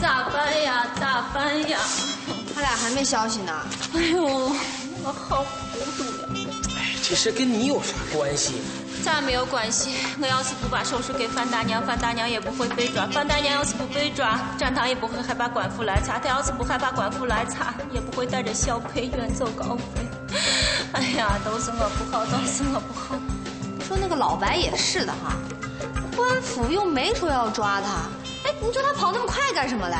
咋办呀？咋办呀？他俩还没消息呢。哎呦，我好糊涂呀！哎，这事跟你有啥关系？咋没有关系？我要是不把手术给范大娘，范大娘也不会被抓。范大娘要是不被抓，展堂也不会害怕官府来查。他要是不害怕官府来查，也不会带着小佩远走高飞。哎呀，都是我不好，都是我不好。你说那个老白也是的哈，官府又没说要抓他，哎，你说他跑那么快干什么嘞？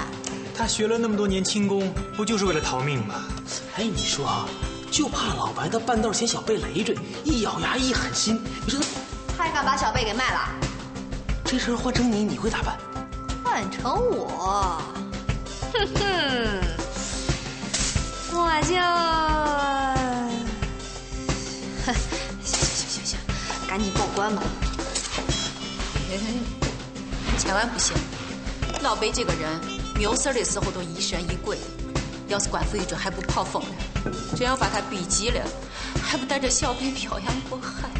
他学了那么多年轻功，不就是为了逃命吗？哎，你说啊，就怕老白他半道嫌小贝累赘，一咬牙一狠心，你说他他还敢把小贝给卖了？这事儿换成你，你会咋办？换成我，哼哼，我就，哼，行行行行，赶紧报关吧。千万不行！老白这个人，没有事的时候都疑神疑鬼，要是官府一准，还不跑疯了？真要把他逼急了，还不带着小贝漂洋过海？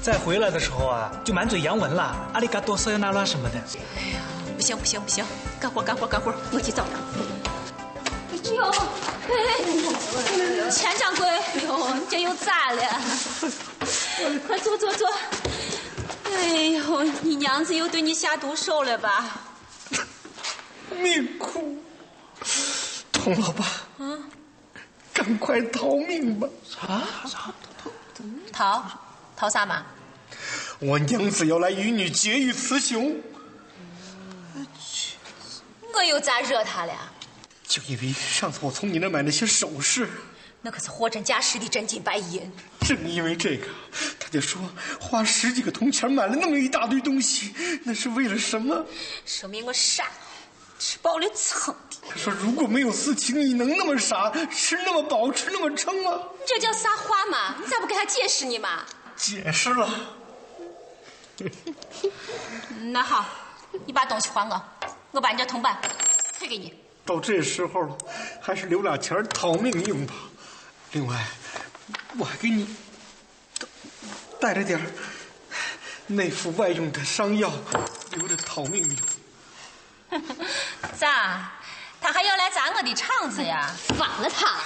再回来的时候啊，就满嘴洋文了，阿里嘎多、塞尤那拉什么的。哎呀，不行不行不行，干活干活干活，我去找他。哎呦，哎，钱掌柜，哎呦，这又咋了？快坐坐坐。哎呦，你娘子又对你下毒手了吧？命苦，童老八，啊，赶快逃命吧！啥啥逃逃啥嘛？我娘子要来与你结义雌雄，我又咋惹他了？就因为上次我从你那买那些首饰，那可是货真价实的真金白银。正因为这个，他就说花十几个铜钱买了那么一大堆东西，那是为了什么？说明我傻，吃饱了撑的。他说如果没有私情，你能那么傻，吃那么饱，吃那么撑吗？你这叫撒话吗？你咋不给他解释呢嘛？解释了。那好，你把东西还我，我把你这铜板退给你。到这时候了，还是留俩钱逃命用吧。另外，我还给你带着点儿内服外用的伤药，留着逃命用。咋？他还要来砸我的场子呀？反了他！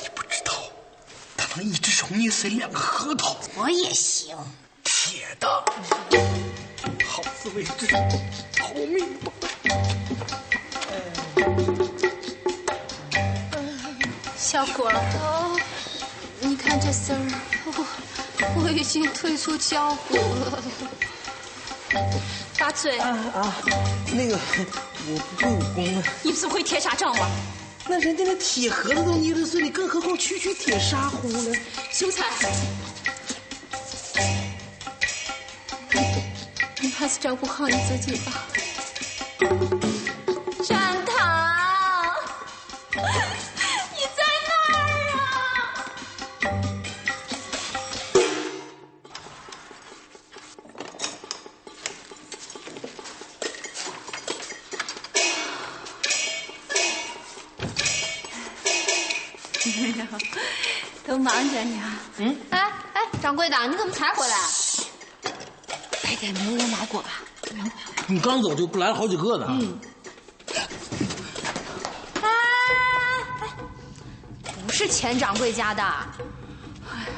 你不知道，他能一只手捏碎两个核桃。我也行。铁的，好自为之，逃命吧！小郭，你看这事儿，我我已经退出江湖了。大嘴啊啊，那个我不会武功啊。你不是会铁砂掌吗？那人家那铁盒子都捏得碎你，更何况区区铁砂壶呢？秀才，你还是照顾好你自己吧。刚走就不来了好几个呢。嗯。哎哎，不是钱掌柜家的。哎呀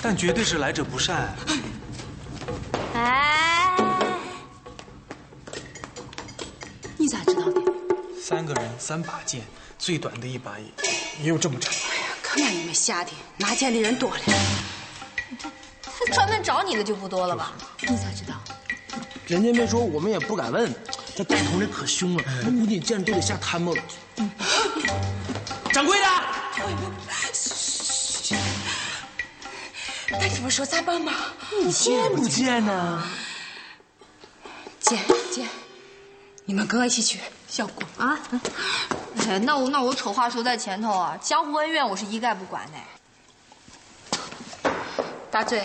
但绝对是来者不善。哎，你咋知道的？三个人，三把剑，最短的一把也也有这么长。哎呀，看把你们吓的，拿剑的人多了。他专门找你的就不多了吧？你咋知道？人家没说，我们也不敢问。这带头的可凶了，我估计见着都得吓瘫巴了。掌柜的，那你们说咋办嘛？你见不见呢？见见，你们跟我一起去。小郭啊，哎，那我那我丑话说在前头啊，江湖恩怨我是一概不管的。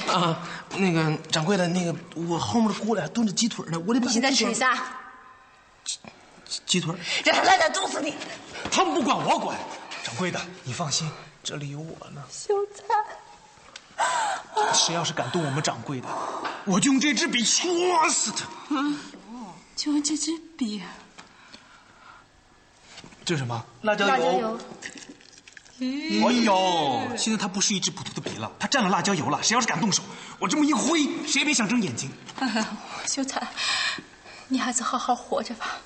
啊，那个掌柜的，那个我后面的锅里还炖着鸡腿呢，我得把。你现在吃啥？鸡鸡腿。让他来点毒死你！他们不管，我管。掌柜的，你放心，这里有我呢。秀才，谁要是敢动我们掌柜的，我就用这支笔戳死他。嗯。就这支笔。这是什么？辣椒油。辣椒油。哎呦，现在它不是一只普通的笔了，它蘸了辣椒油了。谁要是敢动手，我这么一挥，谁也别想睁眼睛。秀才，你还是好好活着吧。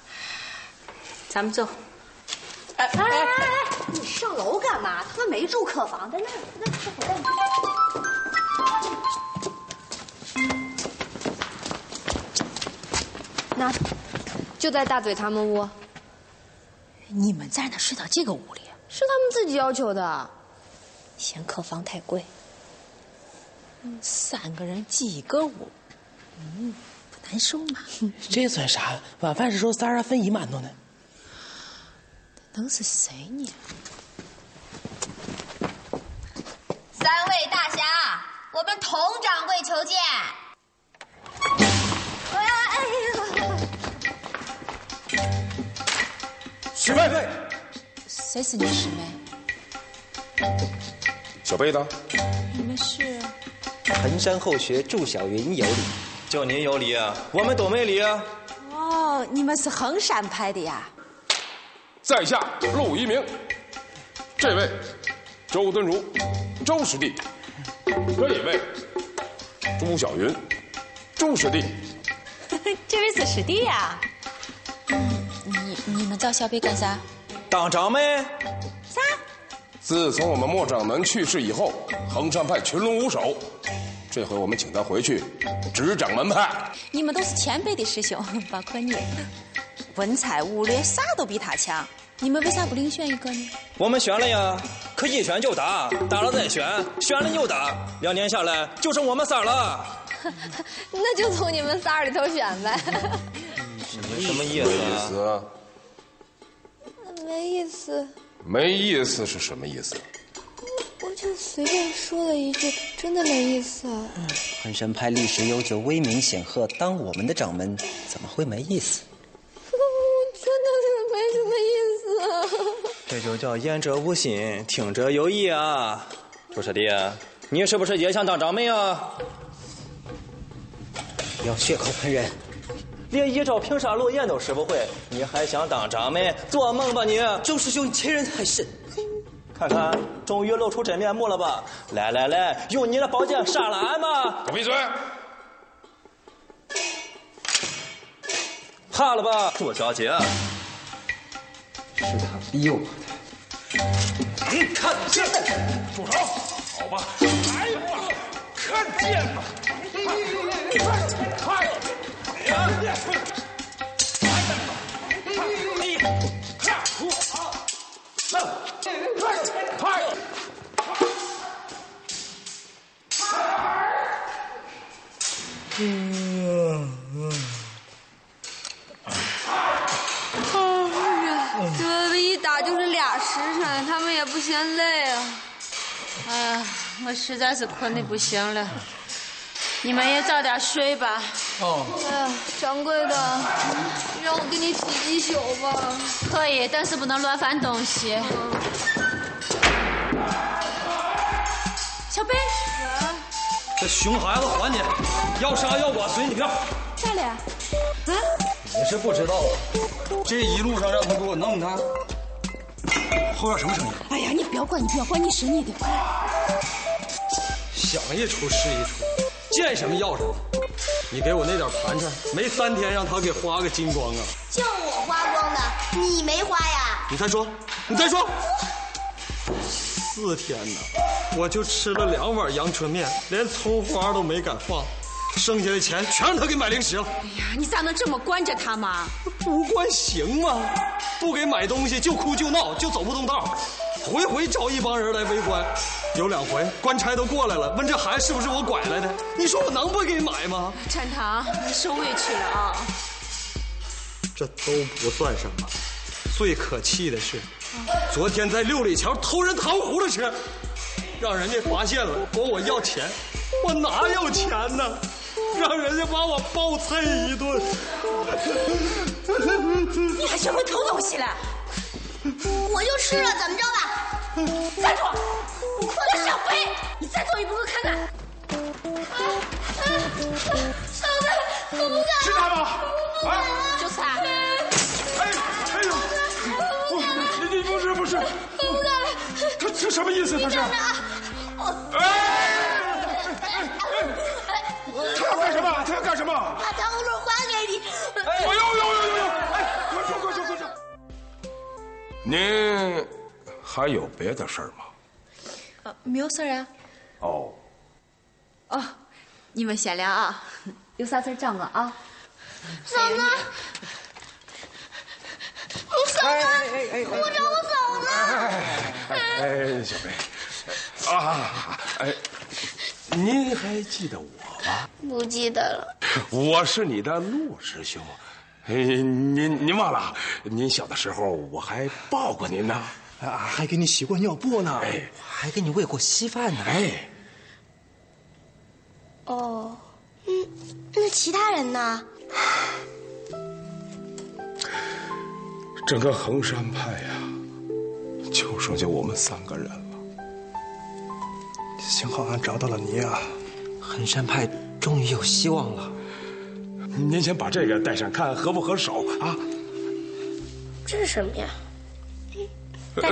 咱们走。哎哎哎哎！你上楼干嘛？他们没住客房，在那儿，那这回带你。那，就在大嘴他们屋。你们在哪睡到这个屋里？是他们自己要求的。嫌客房太贵。三个人挤一个屋，嗯，不难受吗？这算啥？晚饭的时候仨人分一馒头呢。能是谁呢？三位大侠，我们佟掌柜求见。师妹，谁是你师妹？小贝呢？你们是？衡山后学祝小云有礼，就您有礼啊，我们都没礼啊。哦，你们是衡山派的呀？在下陆一鸣，这位周敦儒，周师弟；这一位朱小云，朱师弟。这位是师弟呀？你你们找小贝干啥？当掌门。啥？自从我们莫掌门去世以后，衡山派群龙无首。这回我们请他回去执掌门派。你们都是前辈的师兄，包括你，文采武略啥都比他强。你们为啥不另选一个呢？我们选了呀，可一选就打，打了再选，选了又打，两年下来就剩我们仨了。那就从你们仨里头选呗。你 什么意思啊？没意思。没意思是什么意思？我就随便说了一句，真的没意思。衡山派历史悠久，威名显赫，当我们的掌门怎么会没意思？真的是没什么意思。这就叫言者无心，听者有意啊！朱师弟，你是不是也想当掌门啊？不要血口喷人，连一招平沙落雁都使不会，你还想当掌门？做梦吧你！周师兄，你欺人太甚！看看，终于露出真面目了吧？来来来，用你的宝剑杀了俺吧！给我闭嘴！怕了吧，朱小姐？是他逼我的。你看见？住手！好吧，来吧，看见吧！快！这哎呀！哎呀！这不一打就是俩时辰，他们也不嫌累啊。哎呀，我实在是困的不行了，你们也早点睡吧。哦，哎呀，掌柜的，你让我给你挤一宿吧。可以，但是不能乱翻东西。小贝，这熊孩子还你，要杀要剐随你便。咋了？啊？你是不知道啊，这一路上让他给我弄的，后院什么声音？哎呀，你不要管，你不要管，你是你的。想一出是一出，见什么要什么。你给我那点盘缠，没三天让他给花个精光啊！就我花光的，你没花呀？你再说，你再说。四天呢，我就吃了两碗阳春面，连葱花都没敢放，剩下的钱全让他给买零食了。哎呀，你咋能这么惯着他嘛？不惯行吗？不给买东西就哭就闹就走不动道，回回找一帮人来围观。有两回官差都过来了，问这孩子是不是我拐来的？你说我能不给买吗？展堂，你受委屈了啊！这都不算什么，最可气的是，昨天在六里桥偷人糖葫芦吃，让人家发现了，管我要钱，我哪有钱呢？让人家把我暴揍一顿。你还学会偷东西了？我就吃了怎么着吧？站住！我小飞你再走一步我看看。啊啊嫂子我不敢是他吗我不敢了。就是他哎哎呦不敢了你你不是不是我不敢了。他这什么意思？他是你等着啊我哎哎哎他要干什么？他要干什么？把糖葫芦还给你。哎呦呦呦呦哎您还有别的事儿吗？呃，没有事儿啊。哦，哦，你们闲聊啊，有啥事儿找我啊。嫂子，我嫂子，我找我嫂子。哎，小梅，啊，哎，您还记得我吗？不记得了。我是你的陆师兄。哎，您您忘了？您小的时候我还抱过您呢，啊，还给你洗过尿布呢，哎，还给你喂过稀饭呢。哎，哦，嗯，那其他人呢？整个衡山派呀，就剩下我们三个人了。幸好俺找到了你啊，衡山派终于有希望了。您先把这个戴上，看合不合手啊？这是什么呀？哎，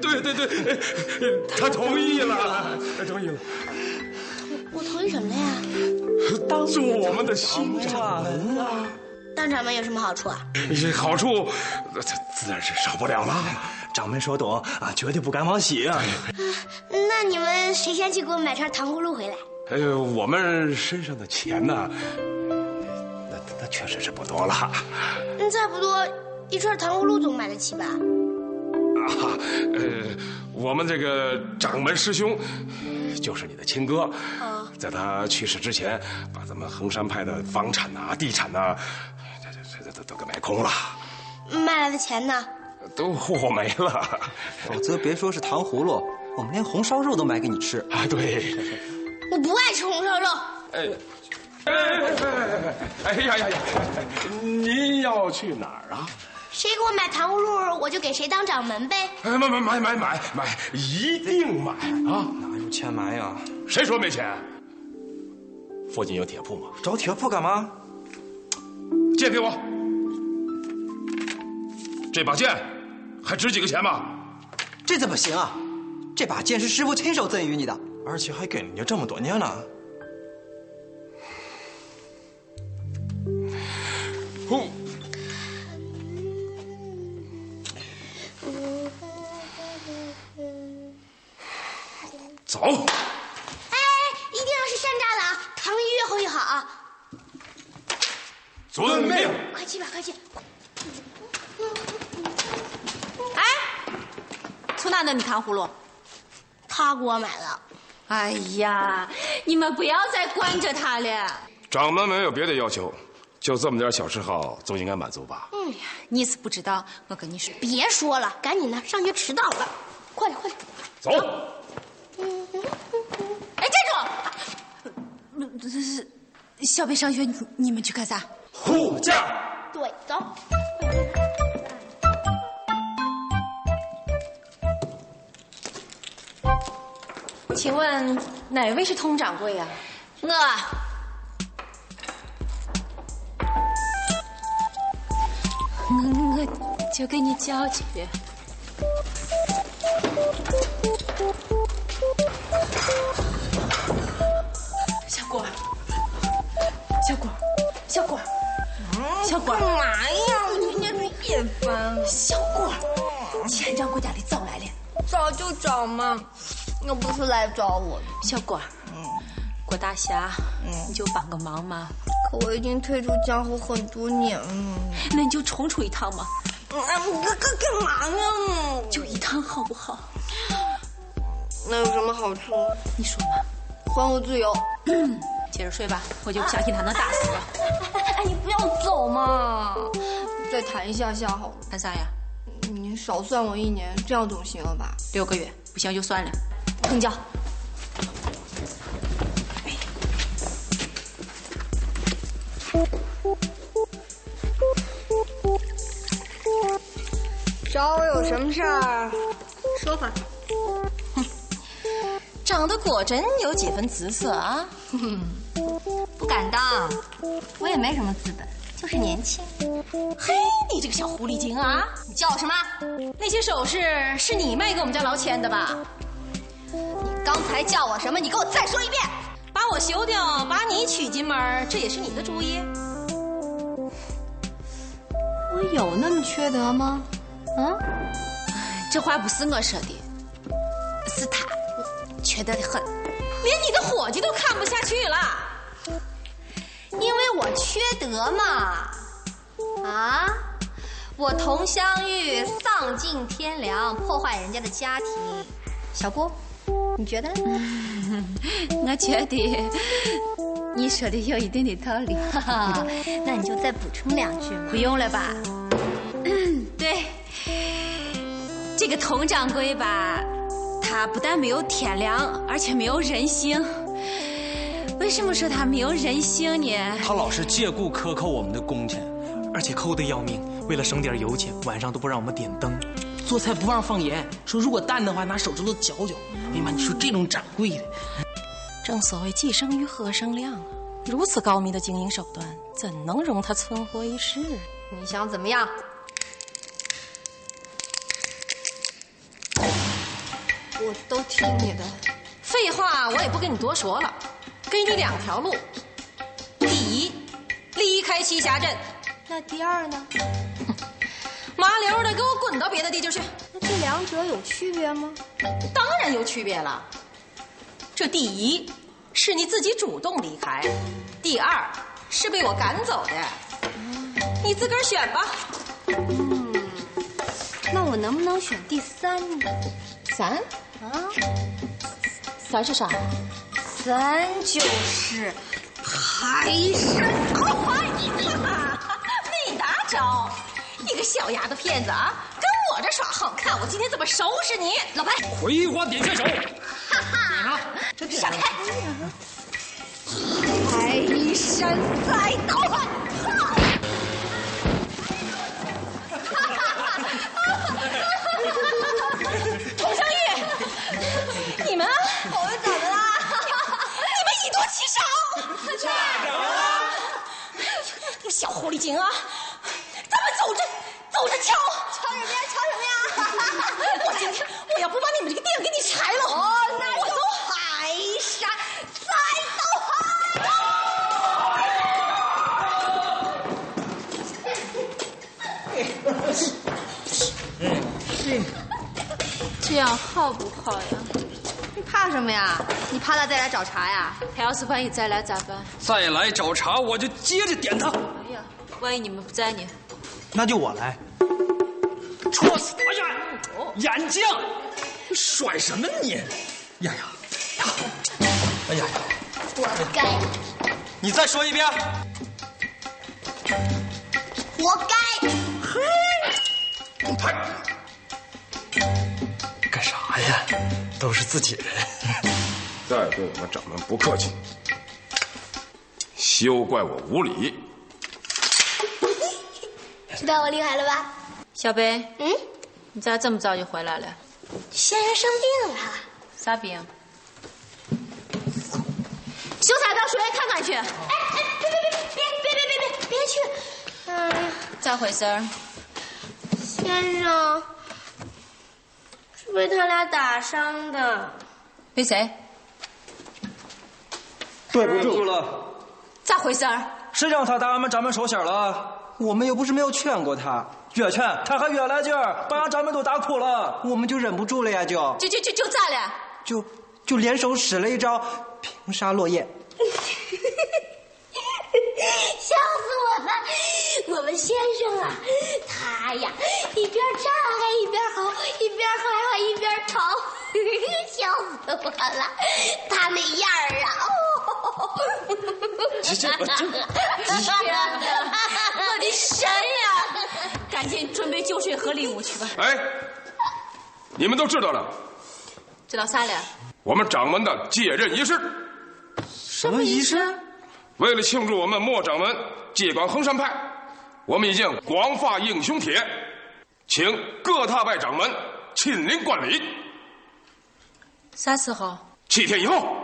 对对对，他同意了，他同意了。我同意什么了呀？当做我们的新掌门啊！当掌门有什么好处啊？好处，自然是少不了了。掌门说懂啊，绝对不敢往喜啊。那你们谁先去给我买串糖葫芦回来？呃，我们身上的钱呢？确实是不多了。嗯，再不多，一串糖葫芦总买得起吧？啊，呃，我们这个掌门师兄，就是你的亲哥，哦在他去世之前，把咱们衡山派的房产呐、地产呐，这这这都都给买空了，卖来的钱呢？都霍没了。否则别说是糖葫芦，我们连红烧肉都买给你吃啊！对，我不爱吃红烧肉。哎，哎哎哎哎哎！哎呀呀呀！您要去哪儿啊？谁给我买糖葫芦，我就给谁当掌门呗。哎，买买买买买买，一定买啊！哪有钱买呀？谁说没钱？附近有铁铺吗？找铁铺干嘛？借给我。这把剑还值几个钱吗？这怎么行啊？这把剑是师傅亲手赠予你的，而且还跟了你这么多年了。走。哎，一定要是山楂的啊！糖越厚越好啊！遵命。快去吧，快去！哎，从哪弄的糖葫芦？他给我买的。哎呀，你们不要再惯着他了。掌门没有别的要求，就这么点小嗜好，总应该满足吧？嗯呀，你是不知道，我跟你说，别说了，赶紧的，上学迟到了，快点快点。走。哎，站住！这是小贝上学，你你们去干啥？护驾。对，走。请问哪位是通掌柜呀、我。我我就给你叫去。小果，干嘛呀？我今天是夜班。小果，钱掌柜家里找来了。找就找嘛，又不是来找我的。小果，郭大侠，你就帮个忙嘛。可我已经退出江湖很多年了。那你就重出一趟嘛。嗯，干干干嘛呢？就一趟好不好？那有什么好处？你说嘛。还我自由。接着睡吧，我就不相信他能打死我。要走嘛，再谈一下下好了。谈啥呀？你少算我一年，这样总行了吧？六个月，不行就算了。成交。找我有什么事儿？说吧。长得果真有几分姿色啊！不敢当，我也没什么资本，就是年轻。嘿，你这个小狐狸精啊！你叫我什么？那些首饰是你卖给我们家老千的吧？你刚才叫我什么？你给我再说一遍。把我休掉，把你娶进门，这也是你的主意？我有那么缺德吗？啊？这话不是我说的，是他缺德的很，连你的伙计都看不下去了。因为我缺德嘛。啊！我佟湘玉丧尽天良，破坏人家的家庭。小郭，你觉得？我觉得你说的有一定的道理。哈哈，那你就再补充两句嘛。不用了吧？对，这个佟掌柜吧，他不但没有天良，而且没有人性。为什么说他没有人性呢？他老是借故克扣我们的工钱，而且抠得要命。为了省点油钱，晚上都不让我们点灯。做菜不忘放盐，说如果淡的话拿手指头嚼嚼。哎呀妈，你说这种掌柜的，正所谓既生瑜，何生亮啊！如此高明的经营手段，怎能容他存活一世？你想怎么样？我都听你的。废话，我也不跟你多说了。给你两条路：第一，离开栖霞镇；那第二呢？麻溜的给我滚到别的地界去。那这两者有区别吗？当然有区别了。这第一是你自己主动离开，第二是被我赶走的。你自个儿选吧。嗯，那我能不能选第三呢？三啊？三是啥？三就是排山倒海！没打着！你个小丫头片子啊，跟我这耍横，看我今天怎么收拾你！老白，葵花点穴手！哈哈，闪开！排山再倒海！少！这啊！你小狐狸精啊！咱们走着走着瞧，瞧什么呀？瞧什么呀？我今天我要不把你们这个店给你拆了，哦，那我就排山再倒这样好不好呀？你怕什么呀？你怕他再来找茬呀？他要是万一再来咋办？再来找茬，我就接着点他。哎呀，万一你们不在呢？那就我来，戳死他！哎呀，眼镜，甩什么你？呀呀呀！哎呀呀！活该！你再说一遍。活该！嘿干啥呀？都是自己人。再对我们掌门不客气，休怪我无礼。知道我厉害了吧？小北，嗯，你咋这么早就回来了？先生生病了，啥病？秀才到书院看看去。哎哎，别别别别别别别别别去！嗯，咋回事儿？先生是被他俩打伤的。被谁？对不住了，咋回事儿？谁让他打俺们掌门手心了？我们又不是没有劝过他，越劝他还越来劲儿，把俺掌门都打哭了，我们就忍不住了呀，就就就就就咋了？就就联手使了一招平沙落雁。笑死我了！我们先生啊，他呀一边唱还一边嚎，一边吼还一边吵，笑死我了！他那样儿啊，哦，这这这，我的神呀！赶紧准备酒水和礼物去吧。哎，你们都知道了，知道啥了？我们掌门的接任仪式。什么仪式？为了庆祝我们莫掌门接管衡山派，我们已经广发英雄帖，请各大派掌门亲临观礼。啥时候？七天以后。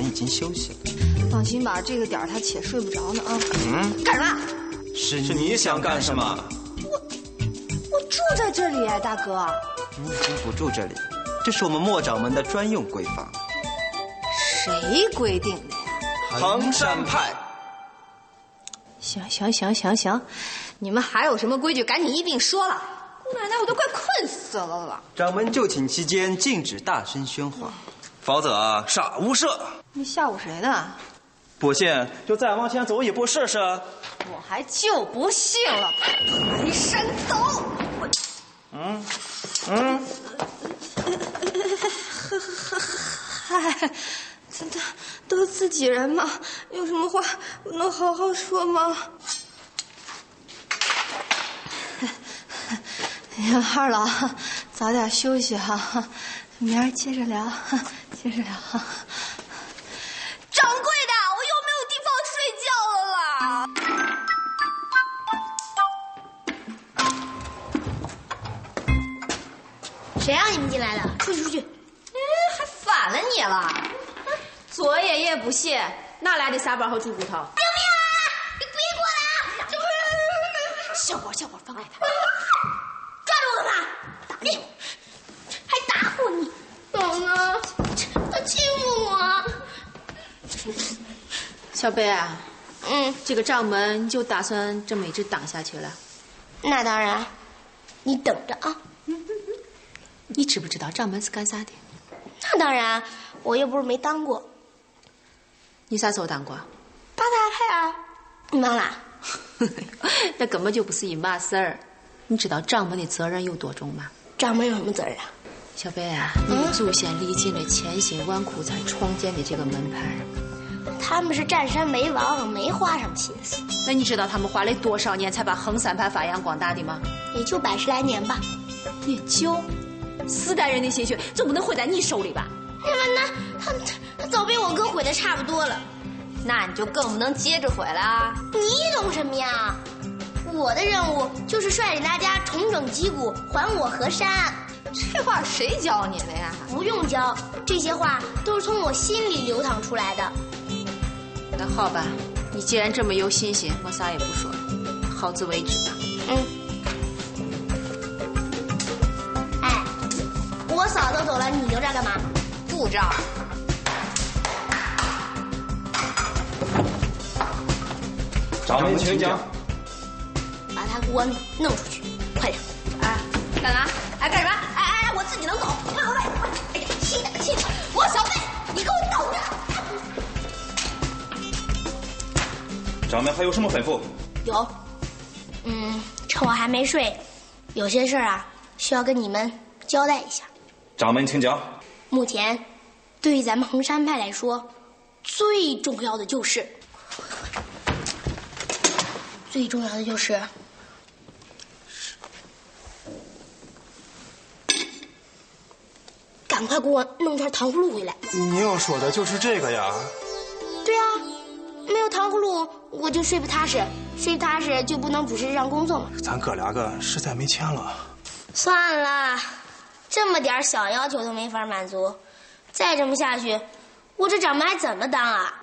已经休息了。放心吧，这个点儿他且睡不着呢啊。嗯，干什么？是是你想干什么？我我住在这里，大哥。你已经不住这里，这是我们莫掌门的专用闺房。谁规定的呀？衡山派。行行行行行，你们还有什么规矩，赶紧一并说了。姑奶奶，我都快困死了了。掌门就寝期间禁止大声喧哗，否则啊杀无赦。你吓唬谁呢？不信就再往前走一步试试。我还就不信了，抬身走。嗯嗯。嗨，这都都自己人嘛，有什么话不能好好说吗？哎 呀，二老，早点休息哈，明儿接着聊，接着聊。你了！作业也不写，哪来的沙包和猪骨头？救命啊！你别过来啊！这不是小伙，小伙，放开他！抓住我干嘛？打你！还打我你！嫂子，他欺负我！小贝啊，嗯，这个账门就打算这么一直挡下去了？那当然，你等着啊！你知不知道账门是干啥的？那当然，我又不是没当过。你啥时候当过？八大派啊！你忘了？那根本就不是一码事儿。你知道掌门的责任有多重吗？掌门有什么责任啊？小贝啊，你们祖先历尽了千辛万苦才创建的这个门派，他们是占山为王，没花什么心思。那你知道他们花了多少年才把衡山派发扬光大的吗？也就百十来年吧。也就。四代人的心血总不能毁在你手里吧？那么那他他早被我哥毁的差不多了，那你就更不能接着毁了。你懂什么呀？我的任务就是率领大家重整旗鼓，还我河山。这话谁教你的呀？不用教，这些话都是从我心里流淌出来的。那好吧，你既然这么有信心，我啥也不说，好自为之吧。嗯。哎我嫂子走了，你留着干嘛？不着。掌门请讲。把他给我弄出去，快点！哎，干嘛？哎，干什么？哎哎，我自己能走。快快快！哎呀，气的气的！我小贝，你给我等着！掌门还有什么吩咐？有，嗯，趁我还没睡，有些事儿啊，需要跟你们交代一下。掌门，请讲。目前，对于咱们衡山派来说，最重要的就是，最重要的就是，赶快给我弄串糖葫芦回来。你要说的就是这个呀？对啊，没有糖葫芦，我就睡不踏实，睡踏实就不能主持这项工作嘛。咱哥俩个实在没钱了。算了。这么点小要求都没法满足，再这么下去，我这掌门还怎么当啊？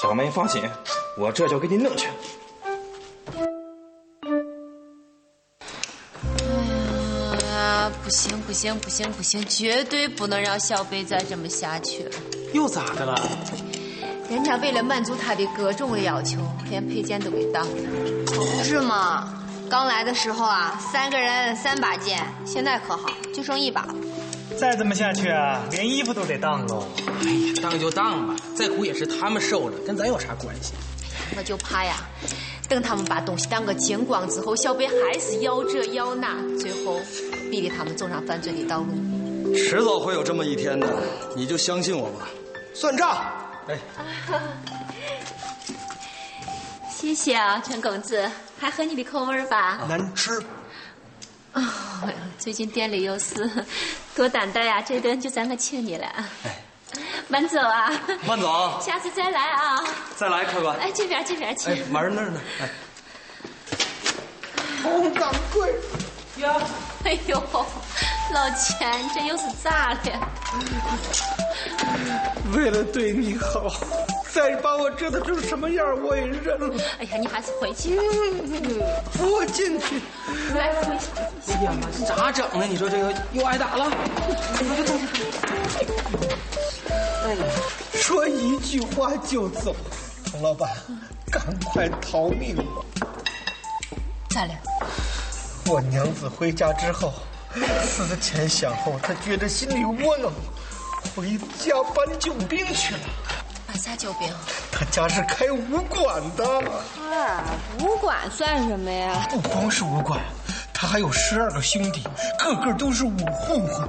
掌门放心，我这就给你弄去。哎呀，不行不行不行不行，绝对不能让小贝再这么下去了。又咋的了？人家为了满足他的各种的要求，连配件都给当了，不是吗？刚来的时候啊，三个人三把剑，现在可好，就剩一把了。再这么下去啊，连衣服都得当喽。哎呀，当就当吧，再苦也是他们受了，跟咱有啥关系？我就怕呀，等他们把东西当个精光之后，小贝还是要这要那，最后逼得他们走上犯罪的道路。迟早会有这么一天的，你就相信我吧。算账。哎。谢谢啊，陈公子，还合你的口味吧？难吃。哦，最近店里有事，多担待呀，这顿就咱可请你了。哎，慢走啊。慢走。下次再来啊。再来，客官。哎，这边这边请。哎，门那儿呢。哎。红掌柜，呀，哎呦，老钱，这又是咋了？为了对你好，再把我折腾成什么样我也认了。哎呀，你还是回去吧。扶我进去。来，回去。哎呀妈，咋整呢？你说这个又挨打了。哎呀，说一句话就走，陈老板，赶快逃命吧！咋了？我娘子回家之后，思前想后，她觉得心里窝囊，回家搬救兵去了。搬啥救兵？她家是开武馆的。啊，武馆算什么呀？不光是武馆，他还有十二个兄弟，个个都是武混混。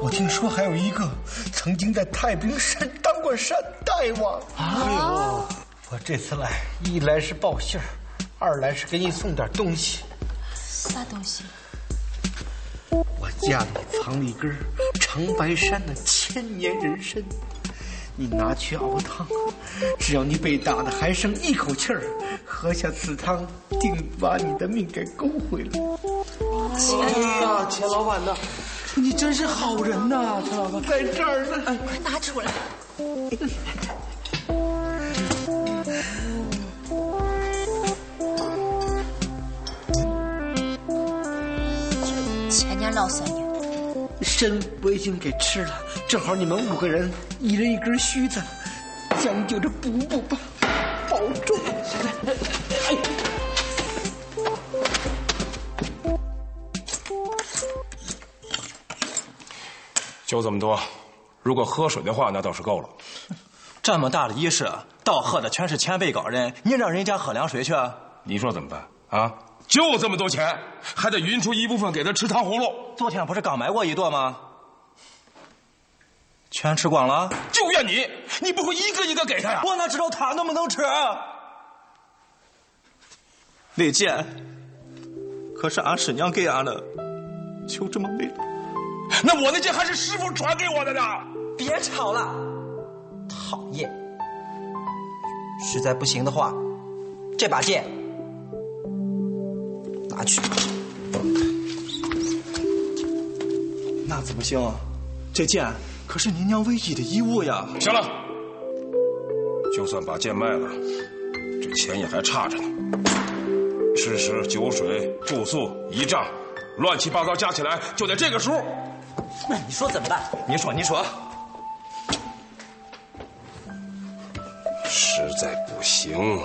我听说还有一个曾经在太平山当过山大王。哎呦，我这次来，一来是报信儿，二来是给你送点东西。啥东西？我家里藏了一根长白山的千年人参，你拿去熬汤，只要你被打的还剩一口气儿，喝下此汤，定把你的命给勾回来。哎呀，钱老板呐，你真是好人呐，钱老板，在这儿呢，快拿出来。前年老三年，参我已经给吃了，正好你们五个人一人一根须子，将就着补补吧，保重。哎。就这么多，如果喝水的话，那倒是够了。这么大的仪式，倒喝的全是前辈高人，你让人家喝凉水去？你说怎么办啊？就这么多钱，还得匀出一部分给他吃糖葫芦。昨天不是刚买过一垛吗？全吃光了？就怨你，你不会一个一个给他呀？我哪知道他能不能吃？那剑，可是俺师娘给俺的，就这么没了。那我那剑还是师傅传给我的呢。别吵了，讨厌！实在不行的话，这把剑拿去。那怎么行啊？这剑可是您娘唯一的遗物呀！行了，就算把剑卖了，这钱也还差着呢。吃食、酒水、住宿、仪仗，乱七八糟加起来就得这个数。那你说怎么办？你说，你说。实在不行，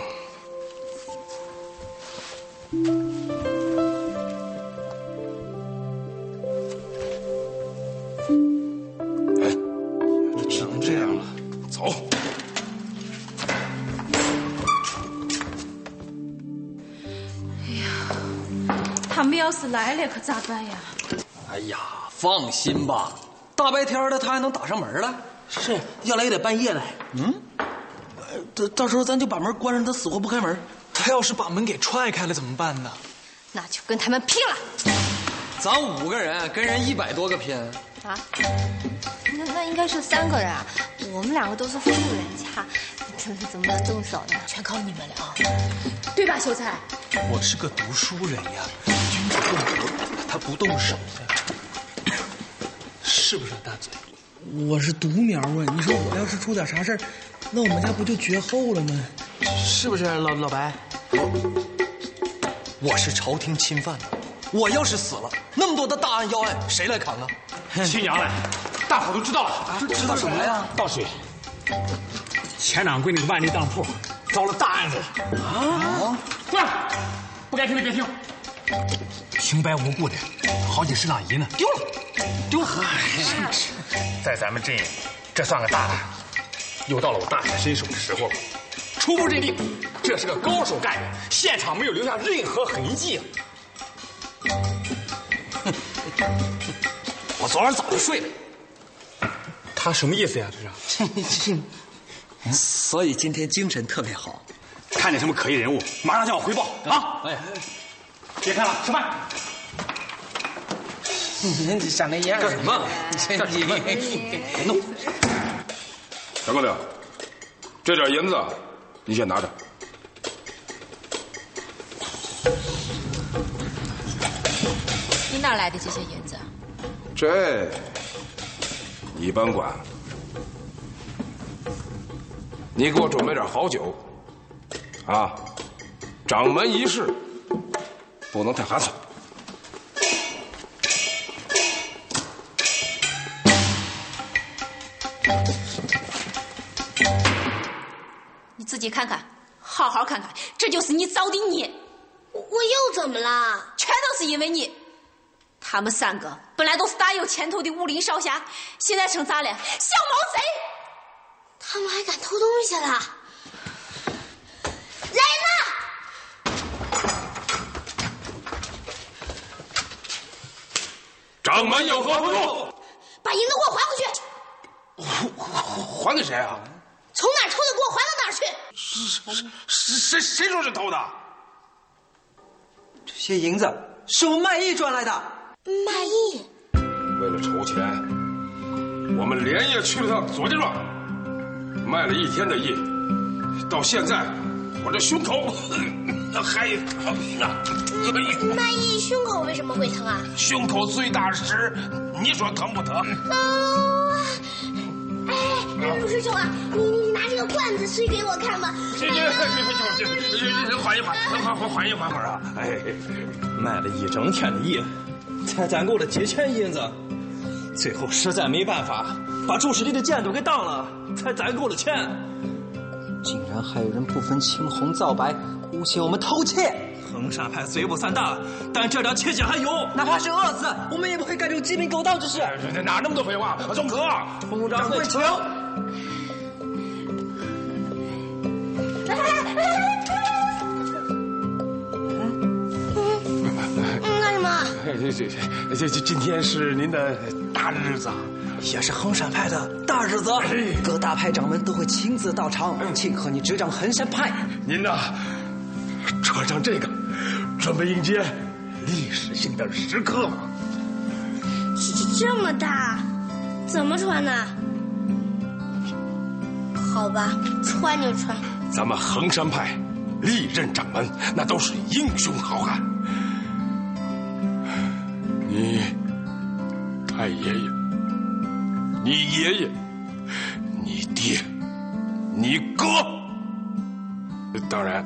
来了，可咋办呀？哎呀，放心吧，大白天的他还能打上门来？是要来也得半夜来。嗯，到到时候咱就把门关上，他死活不开门。他要是把门给踹开了怎么办呢？那就跟他们拼了！咱五个人跟人一百多个拼啊？那那应该是三个人啊，我们两个都是富人家，怎 怎么能动手呢？全靠你们了啊！对吧，秀才？我是个读书人呀，他不动手的，是不是大嘴？我是独苗啊！你说我要是出点啥事儿，那我们家不就绝后了吗？是不是老老白？我是朝廷钦犯的，我要是死了，那么多的大案要案，谁来扛啊？亲娘嘞，大伙都知道了。知知道什么呀？道水，钱掌柜那个万利当铺遭了大案子。啊！过来，不该听的别听。平白无故的，好几十两银呢，丢了，丢了。在咱们镇，这算个大案。又到了我大显身手的时候了。初步认定，这是个高手干的，现场没有留下任何痕迹。我昨晚早就睡了。他什么意思呀？这是。所以今天精神特别好。看见什么可疑人物，马上向我汇报啊！哎，别看了，吃饭。你长那样干什么？干什么？别弄！张哥亮，这点银子你先拿着。你哪来的这些银子？这你甭管。你给我准备点好酒，啊，掌门仪式不能太寒碜。你自己看看，好好看看，这就是你造的孽。我我又怎么了？全都是因为你。他们三个本来都是大有前途的武林少侠，现在成咋了？小毛贼！他们还敢偷东西了！来人呐！掌门有何吩咐？把银子给我还回去！还给谁啊？从哪儿偷的，给我还到哪儿去！谁谁谁说是偷的？这些银子是我卖艺赚来的。卖艺？为了筹钱，我们连夜去了趟左家庄，卖了一天的艺，到现在我这胸口还疼呢。卖艺胸口为什么会疼啊？胸口最大石，你说疼不疼？啊！哎，陆师兄啊，你你拿这个罐子碎给我看吧。行行行行行，缓一缓，缓缓缓一缓会儿啊！哎，卖了一整天的艺。才攒够了几千银子，最后实在没办法，把祝师弟的剑都给当了，才攒够了钱。竟然还有人不分青红皂白，诬陷我们偷窃！衡山派虽不算大，但这点气节还有。哪怕是饿死，我们也不会干这种鸡鸣狗盗之事。哪那么多废话？宗哥，副掌柜请。干什么这这这这今天是您的大日子，也是衡山派的大日子，各大派掌门都会亲自到场庆贺你执掌衡山派。您呐，穿上这个，准备迎接历史性的时刻嘛。这这么大，怎么穿呢？好吧，穿就穿。咱们衡山派历任掌门那都是英雄好汉。你太爷爷，你爷爷，你爹，你哥，当然，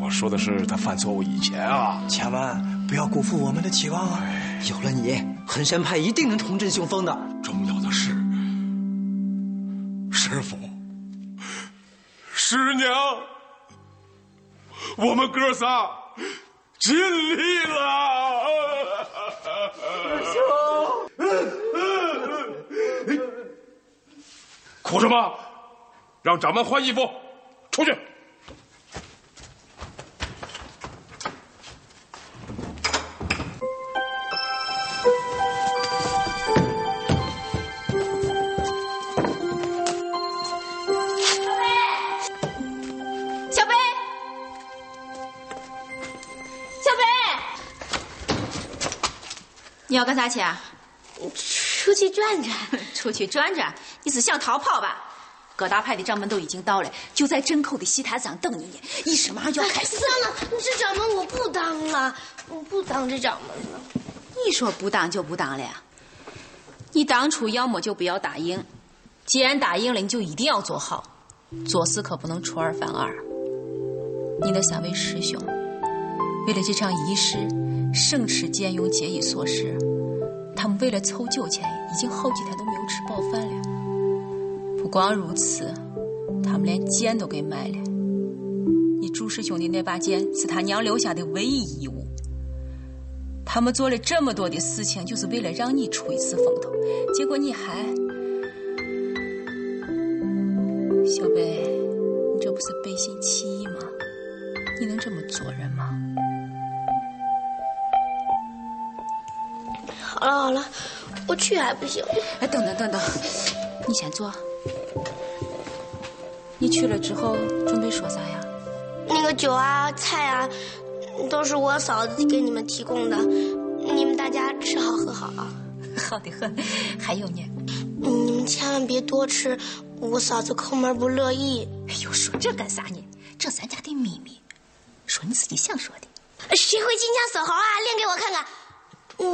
我说的是他犯错误以前啊！千万不要辜负我们的期望啊！有了你，衡山派一定能重振雄风的。重要的是，师傅、师娘，我们哥仨尽力了。师兄，哭什么？让掌门换衣服，出去。小贝，小贝，你要干啥去啊？出去转转。出去转转？你是想逃跑吧？各大派的掌门都已经到了，就在镇口的戏台上等你呢。仪式马上就要开始。算了，这掌门我不当了，我不当这掌门了。你说不当就不当了呀？你当初要么就不要答应，既然答应了，你就一定要做好，做事可不能出尔反尔。你的三位师兄为了这场仪式，省吃俭用，节衣缩食。他们为了凑酒钱，已经好几天都没有吃饱饭了。不光如此，他们连剑都给卖了。你朱师兄的那把剑是他娘留下的唯一遗物。他们做了这么多的事情，就是为了让你出一次风头，结果你还……小贝，你这不是背信弃义吗？你能这么做人吗？好了好了，我去还不行？哎，等等等等，你先坐。你去了之后准备说啥呀？那个酒啊、菜啊，都是我嫂子给你们提供的，你们大家吃好喝好啊。好的很，还有呢，你们千万别多吃，我嫂子抠门不乐意。哎呦，说这干啥呢？这咱家的秘密，说你自己想说的。谁会金枪锁喉啊？练给我看看。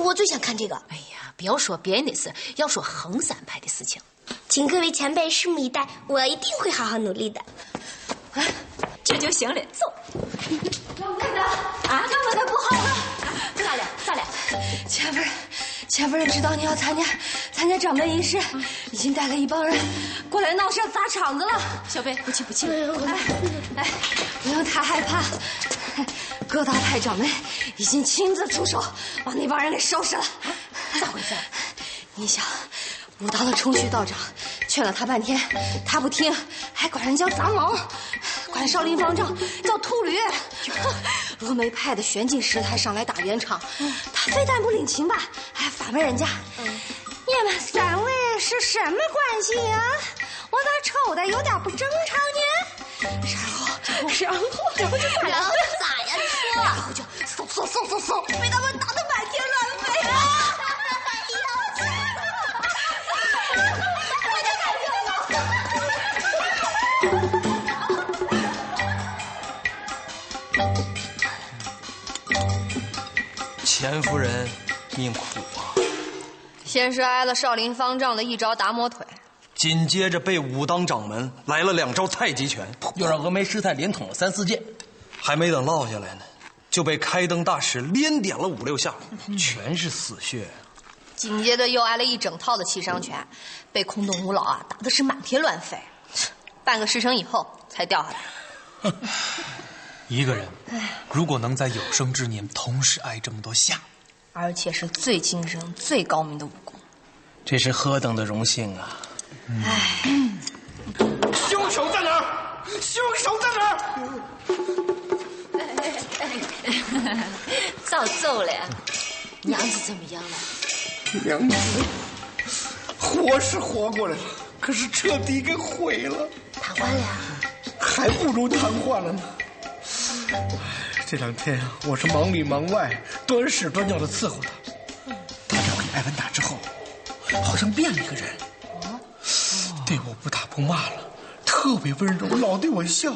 我最想看这个。哎呀，不要说别人的事，要说衡山派的事情。请各位前辈拭目以待，我一定会好好努力的。这就行了，走。掌柜的啊，掌柜的不好了！咋了？咋了？前夫人，前夫人知道你要参加参加掌门仪式，已经带了一帮人过来闹事砸场子了。小贝，不气不气。哎哎，不用太害怕，各大派掌门已经亲自出手把那帮人给收拾了。咋回事？你想，武当的冲虚道长劝了他半天，他不听，还管人叫杂毛，管少林方丈叫秃驴。峨眉派的玄镜师太上来打圆场，他非但不领情吧，还反问人家：“你们三位是什么关系呀？我咋瞅的有点不正常呢？”然后，然后，然后就咋然后就咋呀？你说，然后就嗖嗖嗖嗖嗖，被他们打得满天乱钱夫人命苦啊！先是挨了少林方丈的一招达摩腿，紧接着被武当掌门来了两招太极拳，又让峨眉师太连捅了三四剑，还没等落下来呢，就被开灯大师连点了五六下，全是死穴。紧接着又挨了一整套的七伤拳，被空洞五老啊打的是满天乱飞，半个时辰以后才掉下来。一个人如果能在有生之年同时挨这么多下，而且是最精深、最高明的武功，这是何等的荣幸啊！唉，凶手在哪儿？凶手在哪儿？早走了，娘子怎么样了？娘子，活是活过来了，可是彻底给毁了。瘫痪了，还不如瘫痪了呢。这两天啊，我是忙里忙外，端屎端尿的伺候他。他这跟艾文打之后，好像变了一个人，对我不打不骂了，特别温柔，老对我笑。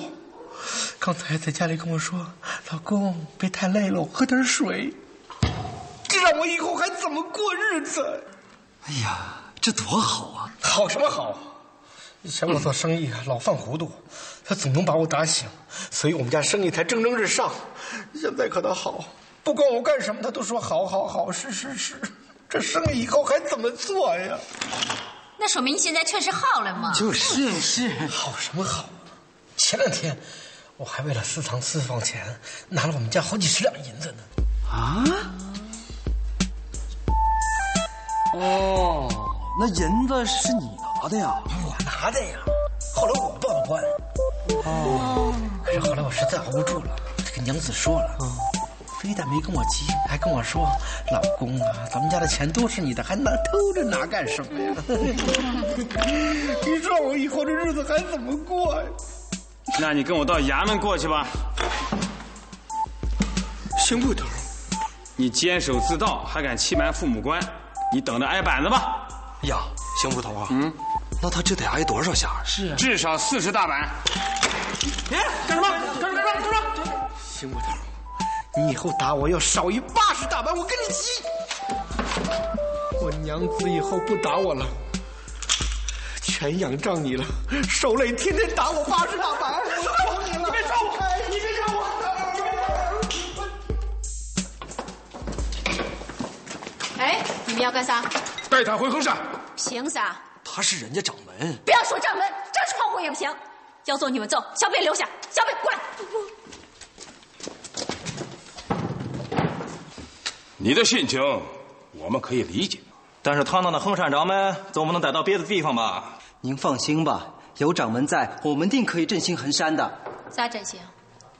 刚才在家里跟我说：“老公，别太累了，我喝点水。”这让我以后还怎么过日子？哎呀，这多好啊！好什么好？以前我做生意啊，老犯糊涂，他总能把我打醒，所以我们家生意才蒸蒸日上。现在可倒好，不管我干什么，他都说好好好，是是是。这生意以后还怎么做呀？那说明你现在确实好了嘛。就是是，好什么好？前两天我还为了私藏私房钱，拿了我们家好几十两银子呢。啊？哦，那银子是你拿的呀？我拿的呀。后来我报的官。哦。可是后来我实在熬不住了，跟娘子说了。嗯。非但没跟我急，还跟我说：“老公啊，咱们家的钱都是你的，还拿偷着拿干什么呀？” 你说我以后这日子还怎么过呀？那你跟我到衙门过去吧。邢捕头，你监守自盗，还敢欺瞒父母官，你等着挨板子吧。呀，邢捕头啊，嗯，那他这得挨多少下？是啊，至少四十大板。哎，干什么？干什么？干什么？干什么？邢捕头，你以后打我要少于八十大板，我跟你急。我娘子以后不打我了，全仰仗你了。受累天天打我八十大板，我求你了。你别抓我！你别抓我！哎，你们要干啥？带他回衡山。凭啥？他是人家掌门。不要说掌门，这窗户也不行。要走你们走，小北留下。小北过来。你的心情我们可以理解，但是堂堂的衡山掌门总不能带到别的地方吧？您放心吧，有掌门在，我们定可以振兴衡山的。咋振兴？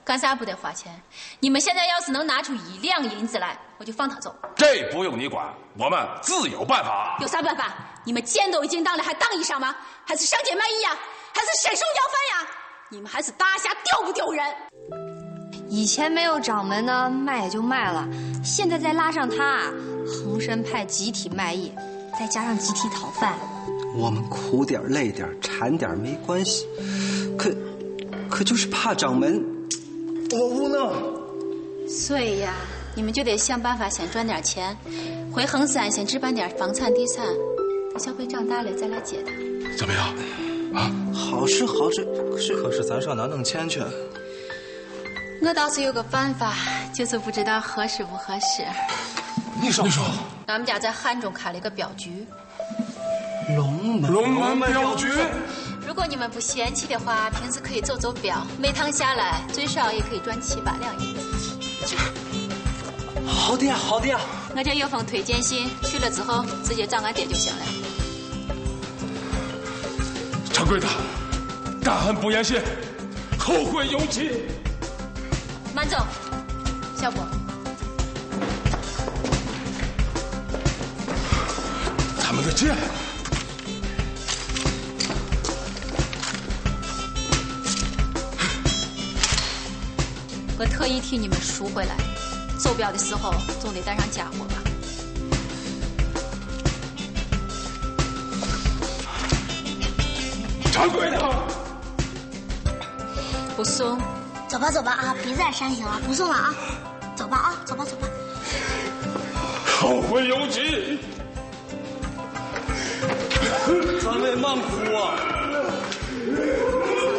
干啥不得花钱？你们现在要是能拿出一两银子来，我就放他走。这不用你管，我们自有办法。有啥办法？你们剑都已经当了，还当衣裳吗？还是上街卖艺呀？还是伸手要饭呀？你们还是大侠丢不丢人？以前没有掌门呢，卖也就卖了。现在再拉上他，恒山派集体卖艺，再加上集体讨饭，我们苦点累点馋点没关系，可可就是怕掌门，我无能。所以呀，你们就得想办法先赚点钱，回衡山先置办点房产地产，等小辉长大了再来接他。怎么样？啊，好是好是，可是可是咱上哪弄钱去？我倒是有个办法，就是不知道合适不合适。你说，你说，俺们家在汉中开了一个镖局，龙门龙门镖局。如果你们不嫌弃的话，平时可以走走镖，每趟下来最少也可以赚七八两银子。好的呀，好的呀。我这有封推荐信，去了之后直接找俺爹就行了。掌柜的，大恩不言谢，后会有期。慢走，小波。咱们的剑。我特意替你们赎回来，走镖的时候总得带上家伙吧。掌柜的，不送。走吧走吧啊，别再煽情了，不送了啊，走吧啊，走吧走吧。后会有期。三位慢哭啊！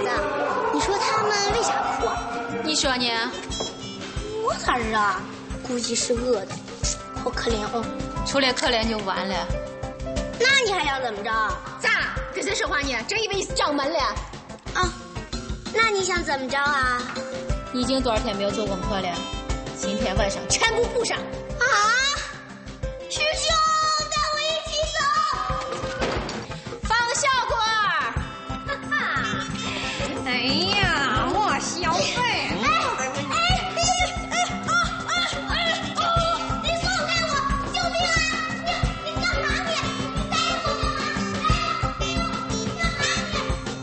嫂子，你说他们为啥哭啊？你说呢？我咋知道啊？估计是饿的，好可怜哦。除了可怜就完了。那你还想怎么着？谁说话呢？真以为你是掌门了？啊，那你想怎么着啊？你已经多少天没有做功课了？今天晚上全部补上。啊！